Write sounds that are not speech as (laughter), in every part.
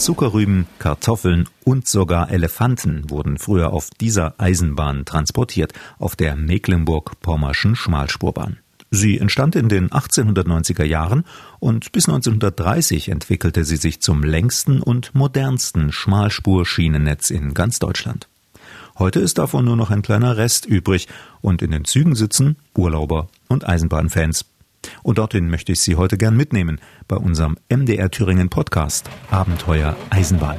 Zuckerrüben, Kartoffeln und sogar Elefanten wurden früher auf dieser Eisenbahn transportiert, auf der Mecklenburg-Pommerschen Schmalspurbahn. Sie entstand in den 1890er Jahren und bis 1930 entwickelte sie sich zum längsten und modernsten Schmalspurschienennetz in ganz Deutschland. Heute ist davon nur noch ein kleiner Rest übrig und in den Zügen sitzen Urlauber und Eisenbahnfans. Und dorthin möchte ich Sie heute gern mitnehmen bei unserem MDR Thüringen Podcast Abenteuer Eisenbahn.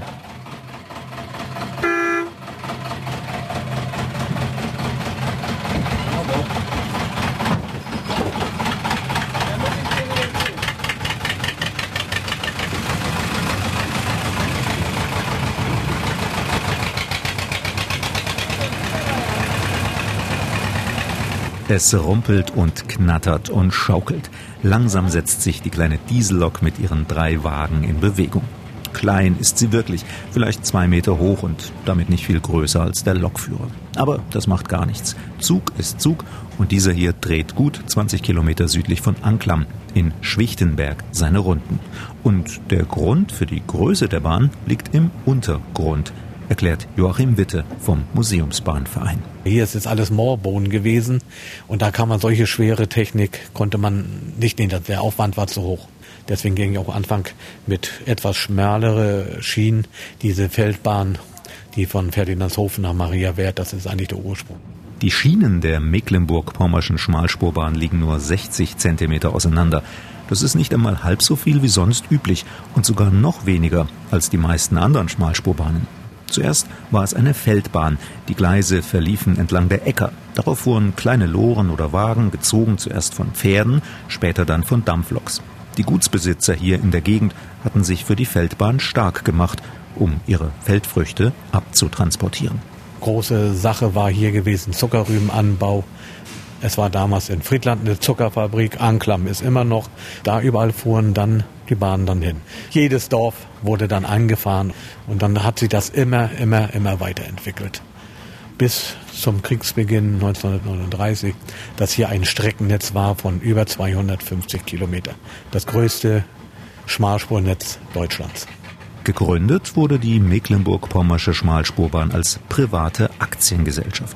Es rumpelt und knattert und schaukelt. Langsam setzt sich die kleine Diesellok mit ihren drei Wagen in Bewegung. Klein ist sie wirklich, vielleicht zwei Meter hoch und damit nicht viel größer als der Lokführer. Aber das macht gar nichts. Zug ist Zug und dieser hier dreht gut 20 Kilometer südlich von Anklam in Schwichtenberg seine Runden. Und der Grund für die Größe der Bahn liegt im Untergrund erklärt Joachim Witte vom Museumsbahnverein. Hier ist jetzt alles Moorbohnen gewesen und da kann man solche schwere Technik, konnte man nicht nehmen, der Aufwand war zu hoch. Deswegen ging ich auch Anfang mit etwas schmalere Schienen, diese Feldbahn, die von Ferdinandshofen nach Maria Wert, das ist eigentlich der Ursprung. Die Schienen der Mecklenburg-Pommerschen Schmalspurbahn liegen nur 60 Zentimeter auseinander. Das ist nicht einmal halb so viel wie sonst üblich und sogar noch weniger als die meisten anderen Schmalspurbahnen. Zuerst war es eine Feldbahn. Die Gleise verliefen entlang der Äcker. Darauf fuhren kleine Loren oder Wagen, gezogen zuerst von Pferden, später dann von Dampfloks. Die Gutsbesitzer hier in der Gegend hatten sich für die Feldbahn stark gemacht, um ihre Feldfrüchte abzutransportieren. Große Sache war hier gewesen Zuckerrübenanbau. Es war damals in Friedland eine Zuckerfabrik, Anklam ist immer noch. Da überall fuhren dann die Bahn dann hin. Jedes Dorf wurde dann angefahren und dann hat sich das immer, immer, immer weiterentwickelt. Bis zum Kriegsbeginn 1939, dass hier ein Streckennetz war von über 250 Kilometer. Das größte Schmalspurnetz Deutschlands. Gegründet wurde die Mecklenburg-Pommersche Schmalspurbahn als private Aktiengesellschaft.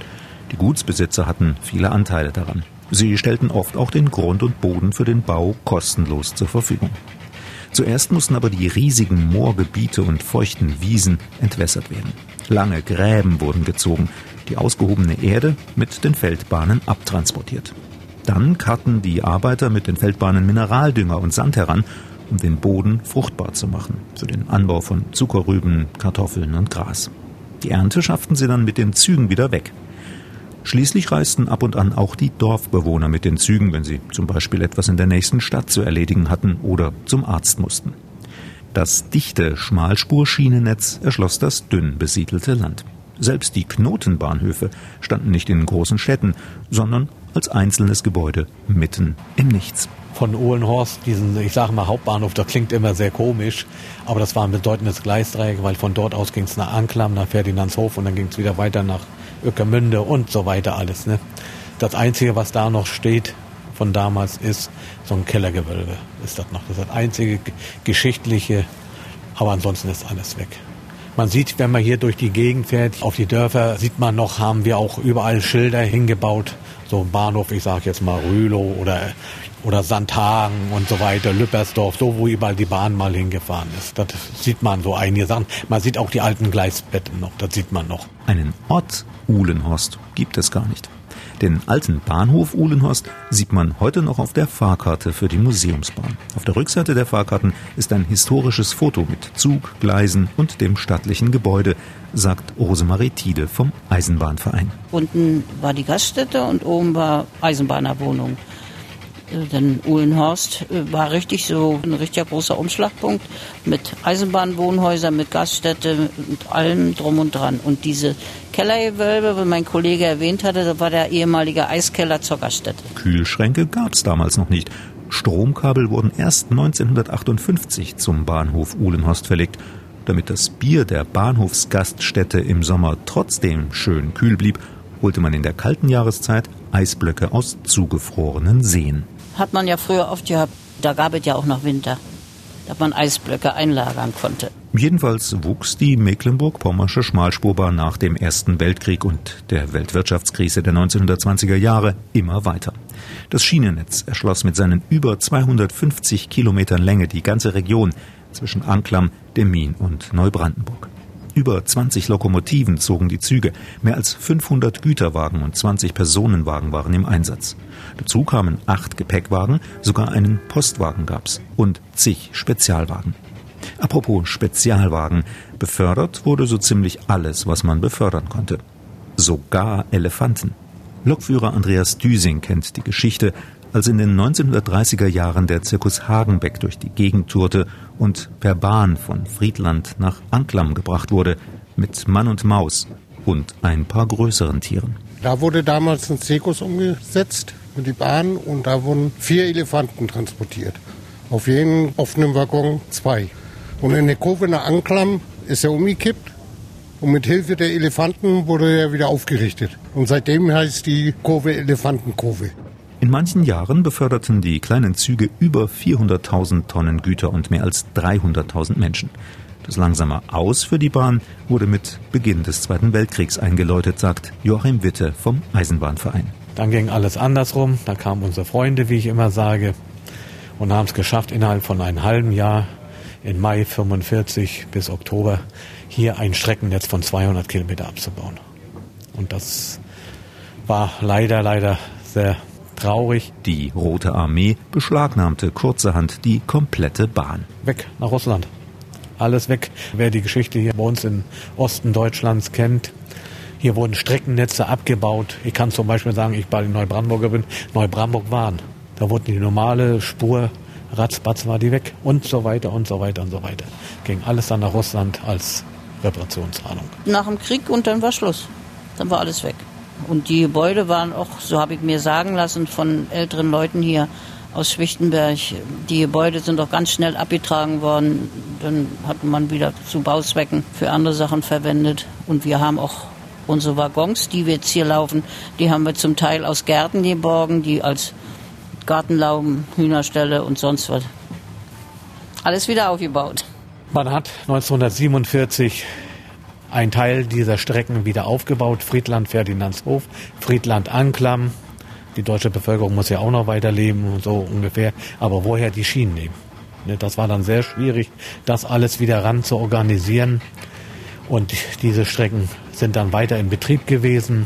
Die Gutsbesitzer hatten viele Anteile daran. Sie stellten oft auch den Grund und Boden für den Bau kostenlos zur Verfügung. Zuerst mussten aber die riesigen Moorgebiete und feuchten Wiesen entwässert werden. Lange Gräben wurden gezogen, die ausgehobene Erde mit den Feldbahnen abtransportiert. Dann karten die Arbeiter mit den Feldbahnen Mineraldünger und Sand heran, um den Boden fruchtbar zu machen für den Anbau von Zuckerrüben, Kartoffeln und Gras. Die Ernte schafften sie dann mit den Zügen wieder weg. Schließlich reisten ab und an auch die Dorfbewohner mit den Zügen, wenn sie zum Beispiel etwas in der nächsten Stadt zu erledigen hatten oder zum Arzt mussten. Das dichte Schmalspurschienennetz erschloss das dünn besiedelte Land. Selbst die Knotenbahnhöfe standen nicht in großen Städten, sondern als einzelnes Gebäude mitten im Nichts. Von Ohlenhorst, diesen, ich sage mal Hauptbahnhof, das klingt immer sehr komisch, aber das war ein bedeutendes Gleisdreieck, weil von dort aus ging es nach Anklam, nach Ferdinandshof und dann ging es wieder weiter nach Öckermünde und so weiter alles. Ne? Das Einzige, was da noch steht von damals, ist so ein Kellergewölbe. Ist das noch das, ist das einzige geschichtliche, aber ansonsten ist alles weg. Man sieht, wenn man hier durch die Gegend fährt, auf die Dörfer, sieht man noch, haben wir auch überall Schilder hingebaut. So ein Bahnhof, ich sage jetzt mal Rülow oder, oder Sandhagen und so weiter, Lüppersdorf, so wo überall die Bahn mal hingefahren ist. Das sieht man so einige Sachen. Man sieht auch die alten Gleisbetten noch, das sieht man noch. Einen Ort Uhlenhorst gibt es gar nicht. Den alten Bahnhof Uhlenhorst sieht man heute noch auf der Fahrkarte für die Museumsbahn. Auf der Rückseite der Fahrkarten ist ein historisches Foto mit Zug, Gleisen und dem stattlichen Gebäude, sagt Rosemarie Tiede vom Eisenbahnverein. Unten war die Gaststätte und oben war Eisenbahnerwohnung. Äh, denn Uhlenhorst äh, war richtig so ein richtiger großer Umschlagpunkt mit Eisenbahnwohnhäusern, mit Gaststätte und allem drum und dran. Und diese Kellergewölbe, wie mein Kollege erwähnt hatte, das war der ehemalige Eiskeller zur Gaststätte. Kühlschränke gab es damals noch nicht. Stromkabel wurden erst 1958 zum Bahnhof Uhlenhorst verlegt. Damit das Bier der Bahnhofsgaststätte im Sommer trotzdem schön kühl blieb, holte man in der kalten Jahreszeit Eisblöcke aus zugefrorenen Seen hat man ja früher oft gehabt. Da gab es ja auch noch Winter, dass man Eisblöcke einlagern konnte. Jedenfalls wuchs die Mecklenburg-Pommersche Schmalspurbahn nach dem Ersten Weltkrieg und der Weltwirtschaftskrise der 1920er Jahre immer weiter. Das Schienennetz erschloss mit seinen über 250 Kilometern Länge die ganze Region zwischen Anklam, Demmin und Neubrandenburg. Über 20 Lokomotiven zogen die Züge, mehr als 500 Güterwagen und 20 Personenwagen waren im Einsatz. Dazu kamen acht Gepäckwagen, sogar einen Postwagen gab's und zig Spezialwagen. Apropos Spezialwagen. Befördert wurde so ziemlich alles, was man befördern konnte. Sogar Elefanten. Lokführer Andreas Düsing kennt die Geschichte, als in den 1930er Jahren der Zirkus Hagenbeck durch die Gegend tourte und per Bahn von Friedland nach Anklam gebracht wurde, mit Mann und Maus und ein paar größeren Tieren. Da wurde damals ein Zirkus umgesetzt mit die Bahn und da wurden vier Elefanten transportiert. Auf jedem offenen Waggon zwei. Und in der Kurve nach Anklam ist er umgekippt und mit Hilfe der Elefanten wurde er wieder aufgerichtet. Und seitdem heißt die Kurve Elefantenkurve. In manchen Jahren beförderten die kleinen Züge über 400.000 Tonnen Güter und mehr als 300.000 Menschen. Das langsame Aus für die Bahn wurde mit Beginn des Zweiten Weltkriegs eingeläutet, sagt Joachim Witte vom Eisenbahnverein. Dann ging alles andersrum. Da kamen unsere Freunde, wie ich immer sage, und haben es geschafft, innerhalb von einem halben Jahr in Mai 45 bis Oktober hier ein Streckennetz von 200 Kilometer abzubauen. Und das war leider, leider sehr traurig. Die Rote Armee beschlagnahmte kurzerhand die komplette Bahn. Weg nach Russland. Alles weg. Wer die Geschichte hier bei uns im Osten Deutschlands kennt, hier wurden Streckennetze abgebaut. Ich kann zum Beispiel sagen, ich bei den Neubrandenburger bin, Neubrandenburg waren. Da wurde die normale Spur ratzbatz war die weg und so weiter und so weiter und so weiter. Ging alles dann nach Russland als Reparationszahlung. Nach dem Krieg und dann war Schluss. Dann war alles weg. Und die Gebäude waren auch, so habe ich mir sagen lassen von älteren Leuten hier aus Schwichtenberg, die Gebäude sind auch ganz schnell abgetragen worden. Dann hat man wieder zu Bauzwecken für andere Sachen verwendet. Und wir haben auch unsere Waggons, die wir jetzt hier laufen, die haben wir zum Teil aus Gärten geborgen, die als Gartenlauben, Hühnerställe und sonst was. Alles wieder aufgebaut. Man hat 1947 einen Teil dieser Strecken wieder aufgebaut. Friedland Ferdinandshof, Friedland Anklam. Die deutsche Bevölkerung muss ja auch noch weiterleben und so ungefähr. Aber woher die Schienen nehmen? Ne, das war dann sehr schwierig, das alles wieder ran zu organisieren. Und diese Strecken sind dann weiter in Betrieb gewesen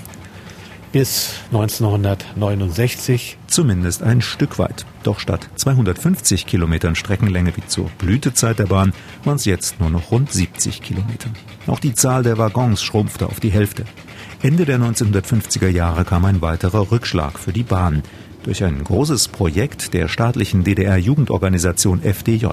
bis 1969. Zumindest ein Stück weit. Doch statt 250 Kilometern Streckenlänge wie zur Blütezeit der Bahn waren es jetzt nur noch rund 70 Kilometer. Auch die Zahl der Waggons schrumpfte auf die Hälfte. Ende der 1950er Jahre kam ein weiterer Rückschlag für die Bahn durch ein großes Projekt der staatlichen DDR-Jugendorganisation FDJ.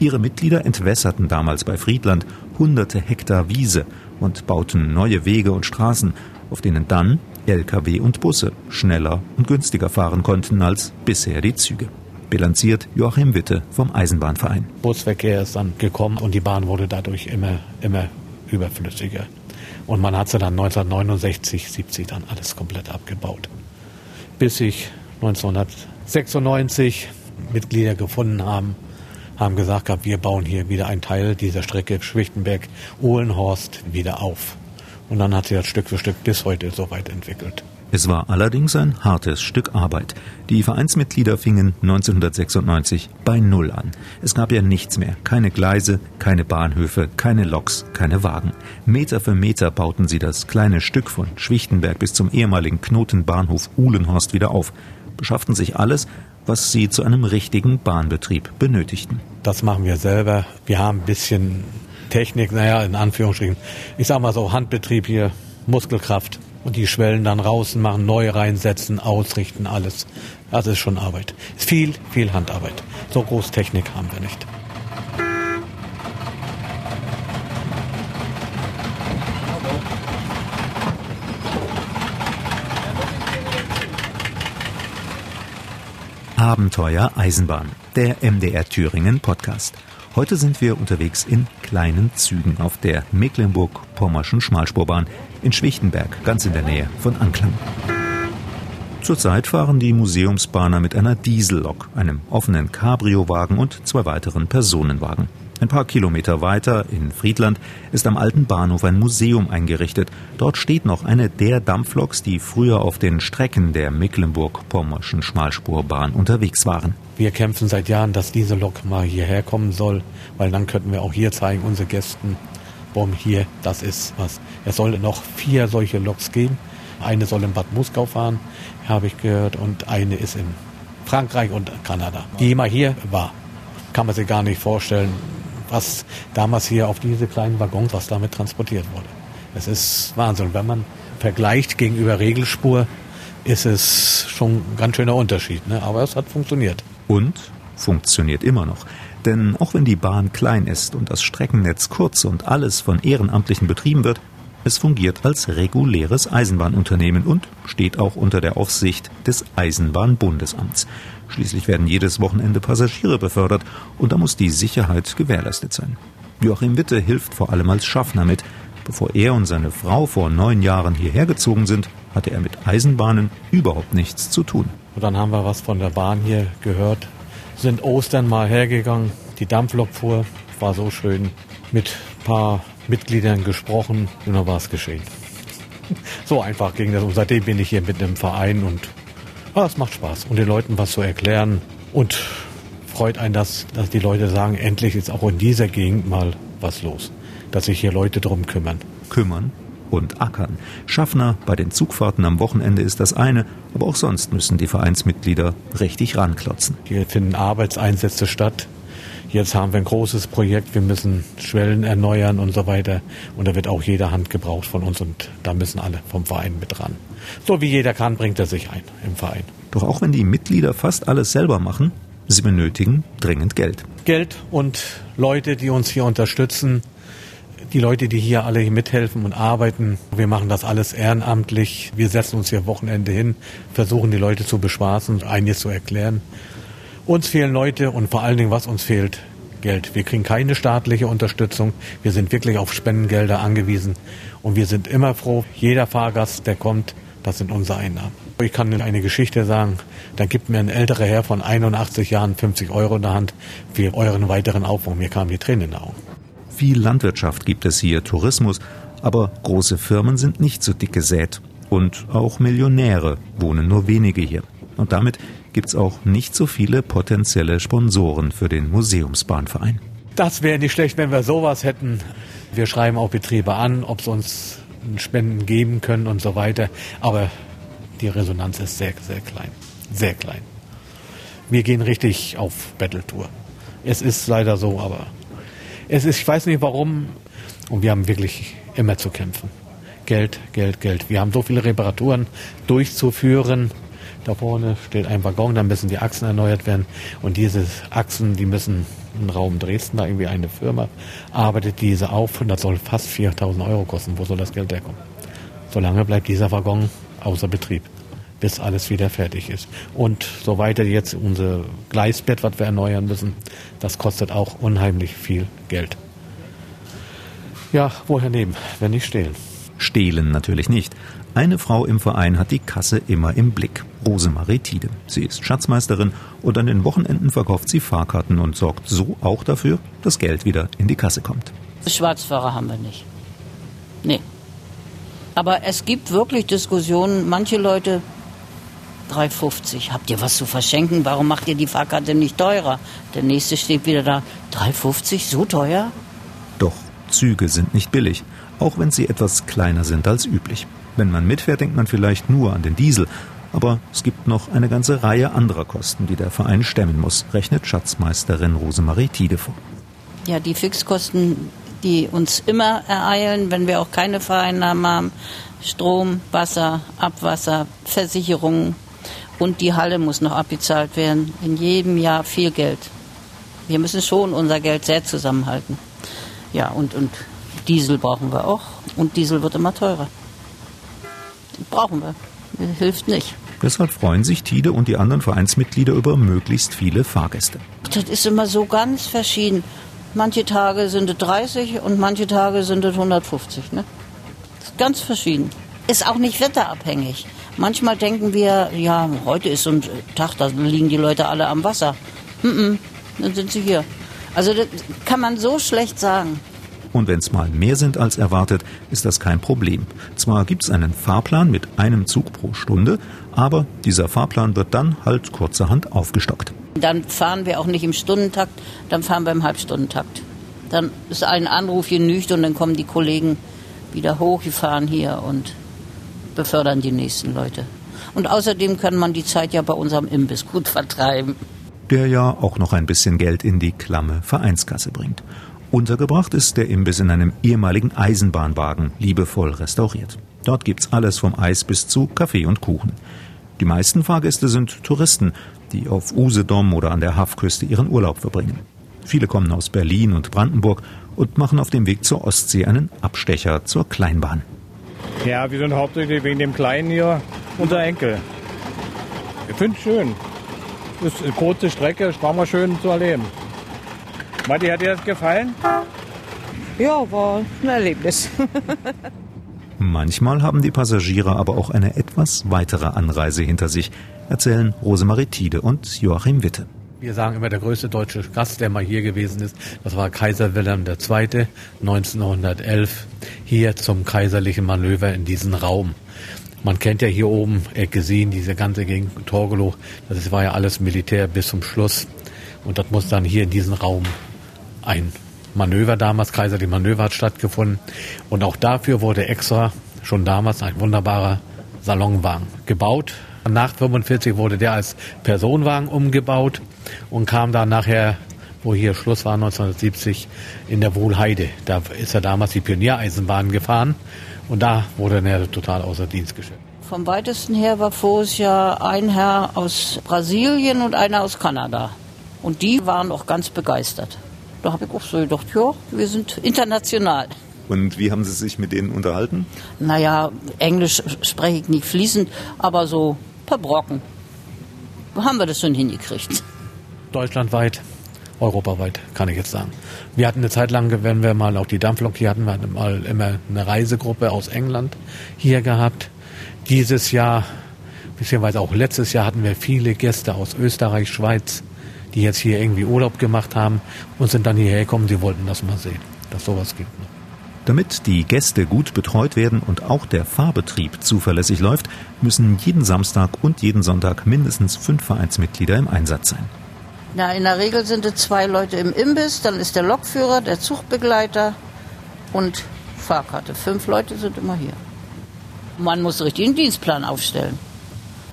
Ihre Mitglieder entwässerten damals bei Friedland hunderte Hektar Wiese und bauten neue Wege und Straßen, auf denen dann Lkw und Busse schneller und günstiger fahren konnten als bisher die Züge. Bilanziert Joachim Witte vom Eisenbahnverein. Busverkehr ist dann gekommen und die Bahn wurde dadurch immer, immer überflüssiger. Und man hat sie dann 1969, 70 dann alles komplett abgebaut. Bis sich 1996 Mitglieder gefunden haben, haben gesagt, wir bauen hier wieder einen Teil dieser Strecke Schwichtenberg-Ohlenhorst wieder auf. Und dann hat sich das Stück für Stück bis heute so weit entwickelt. Es war allerdings ein hartes Stück Arbeit. Die Vereinsmitglieder fingen 1996 bei Null an. Es gab ja nichts mehr. Keine Gleise, keine Bahnhöfe, keine Loks, keine Wagen. Meter für Meter bauten sie das kleine Stück von Schwichtenberg bis zum ehemaligen Knotenbahnhof Uhlenhorst wieder auf, beschafften sich alles, was sie zu einem richtigen Bahnbetrieb benötigten. Das machen wir selber. Wir haben ein bisschen Technik, naja, in Anführungsstrichen. Ich sag mal so, Handbetrieb hier, Muskelkraft. Und die Schwellen dann raus machen, neu reinsetzen, ausrichten, alles. Das ist schon Arbeit. Ist viel, viel Handarbeit. So groß Technik haben wir nicht. Abenteuer Eisenbahn, der MDR Thüringen Podcast. Heute sind wir unterwegs in kleinen Zügen auf der Mecklenburg-Pommerschen Schmalspurbahn in Schwichtenberg, ganz in der Nähe von Anklam. Zurzeit fahren die Museumsbahner mit einer Diesellok, einem offenen Cabriowagen und zwei weiteren Personenwagen. Ein paar Kilometer weiter in Friedland ist am alten Bahnhof ein Museum eingerichtet. Dort steht noch eine der Dampfloks, die früher auf den Strecken der Mecklenburg-Pommerschen Schmalspurbahn unterwegs waren. Wir kämpfen seit Jahren, dass diese Lok mal hierher kommen soll, weil dann könnten wir auch hier zeigen, unsere Gästen, boom, hier, das ist was. Es soll noch vier solche Loks geben. Eine soll in Bad Muskau fahren, habe ich gehört, und eine ist in Frankreich und Kanada. Die immer hier war, kann man sich gar nicht vorstellen, was damals hier auf diese kleinen Waggons, was damit transportiert wurde. Es ist Wahnsinn. Wenn man vergleicht gegenüber Regelspur, ist es schon ein ganz schöner Unterschied. Ne? Aber es hat funktioniert. Und funktioniert immer noch. Denn auch wenn die Bahn klein ist und das Streckennetz kurz und alles von Ehrenamtlichen betrieben wird, es fungiert als reguläres Eisenbahnunternehmen und steht auch unter der Aufsicht des Eisenbahnbundesamts. Schließlich werden jedes Wochenende Passagiere befördert und da muss die Sicherheit gewährleistet sein. Joachim Witte hilft vor allem als Schaffner mit. Bevor er und seine Frau vor neun Jahren hierher gezogen sind, hatte er mit Eisenbahnen überhaupt nichts zu tun. Und dann haben wir was von der Bahn hier gehört, sind Ostern mal hergegangen, die Dampflok fuhr, war so schön, mit ein paar Mitgliedern gesprochen und dann war es geschehen. (laughs) So einfach ging das und seitdem bin ich hier mit einem Verein und aber es macht Spaß und den Leuten was zu erklären und freut einen, dass, dass die Leute sagen, endlich ist auch in dieser Gegend mal was los, dass sich hier Leute drum kümmern. Kümmern und ackern. Schaffner bei den Zugfahrten am Wochenende ist das eine, aber auch sonst müssen die Vereinsmitglieder richtig ranklotzen. Hier finden Arbeitseinsätze statt. Jetzt haben wir ein großes Projekt, wir müssen Schwellen erneuern und so weiter. Und da wird auch jede Hand gebraucht von uns und da müssen alle vom Verein mit ran. So wie jeder kann, bringt er sich ein im Verein. Doch auch wenn die Mitglieder fast alles selber machen, sie benötigen dringend Geld. Geld und Leute, die uns hier unterstützen, die Leute, die hier alle mithelfen und arbeiten. Wir machen das alles ehrenamtlich. Wir setzen uns hier Wochenende hin, versuchen die Leute zu bespaßen, einiges zu erklären. Uns fehlen Leute und vor allen Dingen, was uns fehlt, Geld. Wir kriegen keine staatliche Unterstützung. Wir sind wirklich auf Spendengelder angewiesen. Und wir sind immer froh, jeder Fahrgast, der kommt, das sind unsere Einnahmen. Ich kann Ihnen eine Geschichte sagen. Da gibt mir ein älterer Herr von 81 Jahren 50 Euro in der Hand für euren weiteren Aufbau. Mir kamen die Tränen in den Augen. Viel Landwirtschaft gibt es hier, Tourismus, aber große Firmen sind nicht so dick gesät. Und auch Millionäre wohnen nur wenige hier. Und damit gibt es auch nicht so viele potenzielle Sponsoren für den Museumsbahnverein. Das wäre nicht schlecht, wenn wir sowas hätten. Wir schreiben auch Betriebe an, ob sie uns Spenden geben können und so weiter. Aber die Resonanz ist sehr, sehr klein. Sehr klein. Wir gehen richtig auf Battletour. Es ist leider so, aber es ist, ich weiß nicht warum. Und wir haben wirklich immer zu kämpfen. Geld, Geld, Geld. Wir haben so viele Reparaturen durchzuführen. Da vorne steht ein Waggon, da müssen die Achsen erneuert werden. Und diese Achsen, die müssen im Raum Dresden, da irgendwie eine Firma, arbeitet diese auf und das soll fast 4000 Euro kosten. Wo soll das Geld herkommen? Solange bleibt dieser Waggon außer Betrieb, bis alles wieder fertig ist. Und so weiter jetzt unser Gleisbett, was wir erneuern müssen, das kostet auch unheimlich viel Geld. Ja, woher nehmen, wenn nicht stehlen? Stehlen natürlich nicht. Eine Frau im Verein hat die Kasse immer im Blick. Rosemarie Tiede. Sie ist Schatzmeisterin und an den Wochenenden verkauft sie Fahrkarten und sorgt so auch dafür, dass Geld wieder in die Kasse kommt. Schwarzfahrer haben wir nicht. Nee. Aber es gibt wirklich Diskussionen. Manche Leute 3,50. Habt ihr was zu verschenken? Warum macht ihr die Fahrkarte nicht teurer? Der nächste steht wieder da. 3,50? So teuer? Züge sind nicht billig, auch wenn sie etwas kleiner sind als üblich. Wenn man mitfährt, denkt man vielleicht nur an den Diesel. Aber es gibt noch eine ganze Reihe anderer Kosten, die der Verein stemmen muss, rechnet Schatzmeisterin Rosemarie Tiede vor. Ja, die Fixkosten, die uns immer ereilen, wenn wir auch keine Vereinnahmen haben. Strom, Wasser, Abwasser, Versicherungen und die Halle muss noch abbezahlt werden. In jedem Jahr viel Geld. Wir müssen schon unser Geld sehr zusammenhalten. Ja, und, und Diesel brauchen wir auch. Und Diesel wird immer teurer. Brauchen wir. Hilft nicht. Deshalb freuen sich Tide und die anderen Vereinsmitglieder über möglichst viele Fahrgäste. Das ist immer so ganz verschieden. Manche Tage sind es 30 und manche Tage sind es 150. Ne? Das ist ganz verschieden. Ist auch nicht wetterabhängig. Manchmal denken wir, ja, heute ist so ein Tag, da liegen die Leute alle am Wasser. Mm -mm, dann sind sie hier. Also das kann man so schlecht sagen. Und wenn es mal mehr sind als erwartet, ist das kein Problem. Zwar gibt es einen Fahrplan mit einem Zug pro Stunde, aber dieser Fahrplan wird dann halt kurzerhand aufgestockt. Dann fahren wir auch nicht im Stundentakt, dann fahren wir im Halbstundentakt. Dann ist ein Anruf genügt und dann kommen die Kollegen wieder hoch, die fahren hier und befördern die nächsten Leute. Und außerdem kann man die Zeit ja bei unserem Imbiss gut vertreiben. Der ja auch noch ein bisschen Geld in die klamme Vereinskasse bringt. Untergebracht ist der Imbiss in einem ehemaligen Eisenbahnwagen, liebevoll restauriert. Dort gibt's alles vom Eis bis zu Kaffee und Kuchen. Die meisten Fahrgäste sind Touristen, die auf Usedom oder an der Hafküste ihren Urlaub verbringen. Viele kommen aus Berlin und Brandenburg und machen auf dem Weg zur Ostsee einen Abstecher zur Kleinbahn. Ja, wir sind hauptsächlich wegen dem Kleinen hier unser Enkel. Ich finde es schön. Das ist eine kurze Strecke, ist mal schön zu erleben. Matti, hat dir das gefallen? Ja, war ein Erlebnis. (laughs) Manchmal haben die Passagiere aber auch eine etwas weitere Anreise hinter sich, erzählen Rosemarie Tiede und Joachim Witte. Wir sagen immer, der größte deutsche Gast, der mal hier gewesen ist, das war Kaiser Wilhelm II. 1911 hier zum kaiserlichen Manöver in diesen Raum. Man kennt ja hier oben äh, gesehen, diese ganze Gegend Torgelow, das war ja alles Militär bis zum Schluss. Und das muss dann hier in diesem Raum ein Manöver damals, kaiserliche Manöver hat stattgefunden. Und auch dafür wurde extra schon damals ein wunderbarer Salonwagen gebaut. Nach 45 wurde der als Personenwagen umgebaut und kam dann nachher, wo hier Schluss war, 1970, in der Wohlheide. Da ist er damals die Pioniereisenbahn gefahren und da wurde er total außer Dienst gestellt. Vom weitesten her war vorher ja ein Herr aus Brasilien und einer aus Kanada. Und die waren auch ganz begeistert. Da habe ich auch so gedacht, ja, wir sind international. Und wie haben Sie sich mit denen unterhalten? Naja, Englisch spreche ich nicht fließend, aber so per Brocken. Wo haben wir das schon hingekriegt? Deutschlandweit, europaweit, kann ich jetzt sagen. Wir hatten eine Zeit lang, wenn wir mal auch die Dampflok hier hatten, wir hatten mal immer eine Reisegruppe aus England hier gehabt. Dieses Jahr, beziehungsweise auch letztes Jahr hatten wir viele Gäste aus Österreich, Schweiz, die jetzt hier irgendwie Urlaub gemacht haben und sind dann hierher gekommen, sie wollten das mal sehen, dass sowas gibt. Ne? Damit die Gäste gut betreut werden und auch der Fahrbetrieb zuverlässig läuft, müssen jeden Samstag und jeden Sonntag mindestens fünf Vereinsmitglieder im Einsatz sein. Na, in der Regel sind es zwei Leute im Imbiss, dann ist der Lokführer, der Zugbegleiter und Fahrkarte. Fünf Leute sind immer hier. Man muss richtig einen Dienstplan aufstellen.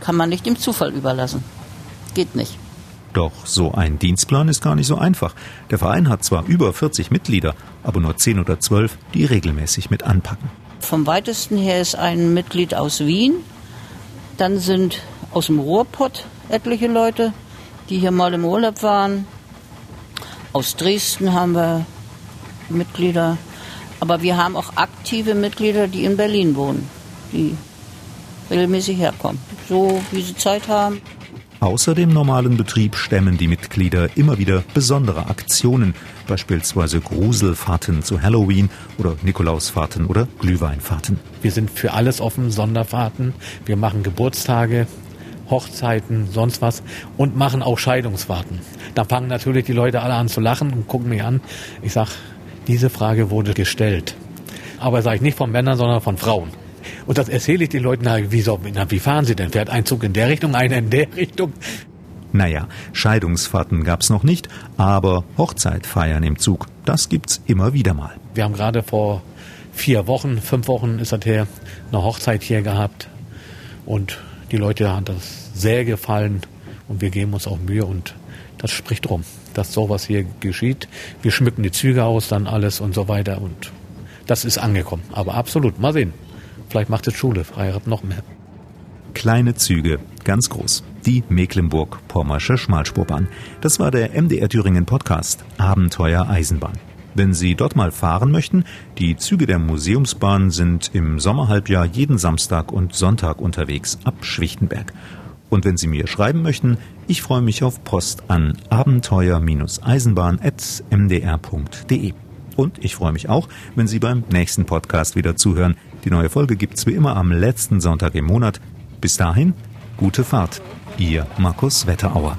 Kann man nicht dem Zufall überlassen. Geht nicht. Doch so ein Dienstplan ist gar nicht so einfach. Der Verein hat zwar über 40 Mitglieder, aber nur 10 oder 12, die regelmäßig mit anpacken. Vom weitesten her ist ein Mitglied aus Wien. Dann sind aus dem Ruhrpott etliche Leute, die hier mal im Urlaub waren. Aus Dresden haben wir Mitglieder. Aber wir haben auch aktive Mitglieder, die in Berlin wohnen, die regelmäßig herkommen. So wie sie Zeit haben. Außer dem normalen Betrieb stemmen die Mitglieder immer wieder besondere Aktionen, beispielsweise Gruselfahrten zu Halloween oder Nikolausfahrten oder Glühweinfahrten. Wir sind für alles offen, Sonderfahrten, wir machen Geburtstage, Hochzeiten, sonst was und machen auch Scheidungsfahrten. Da fangen natürlich die Leute alle an zu lachen und gucken mich an. Ich sag, diese Frage wurde gestellt. Aber sage ich nicht von Männern, sondern von Frauen. Und das erzähle ich den Leuten, na, wie, so, na, wie fahren sie denn? Fährt ein Zug in der Richtung, einer in der Richtung? Naja, Scheidungsfahrten gab's noch nicht, aber Hochzeitfeiern im Zug, das gibt's immer wieder mal. Wir haben gerade vor vier Wochen, fünf Wochen ist das her, eine Hochzeit hier gehabt. Und die Leute haben das sehr gefallen und wir geben uns auch Mühe und das spricht drum, dass sowas hier geschieht. Wir schmücken die Züge aus, dann alles und so weiter und das ist angekommen. Aber absolut, mal sehen. Vielleicht macht es Schule, heiratet noch mehr. Kleine Züge, ganz groß. Die Mecklenburg-Pommersche Schmalspurbahn. Das war der MDR Thüringen Podcast Abenteuer Eisenbahn. Wenn Sie dort mal fahren möchten, die Züge der Museumsbahn sind im Sommerhalbjahr jeden Samstag und Sonntag unterwegs ab Schwichtenberg. Und wenn Sie mir schreiben möchten, ich freue mich auf Post an abenteuer-eisenbahn.mdr.de. Und ich freue mich auch, wenn Sie beim nächsten Podcast wieder zuhören. Die neue Folge gibt's wie immer am letzten Sonntag im Monat. Bis dahin, gute Fahrt. Ihr Markus Wetterauer.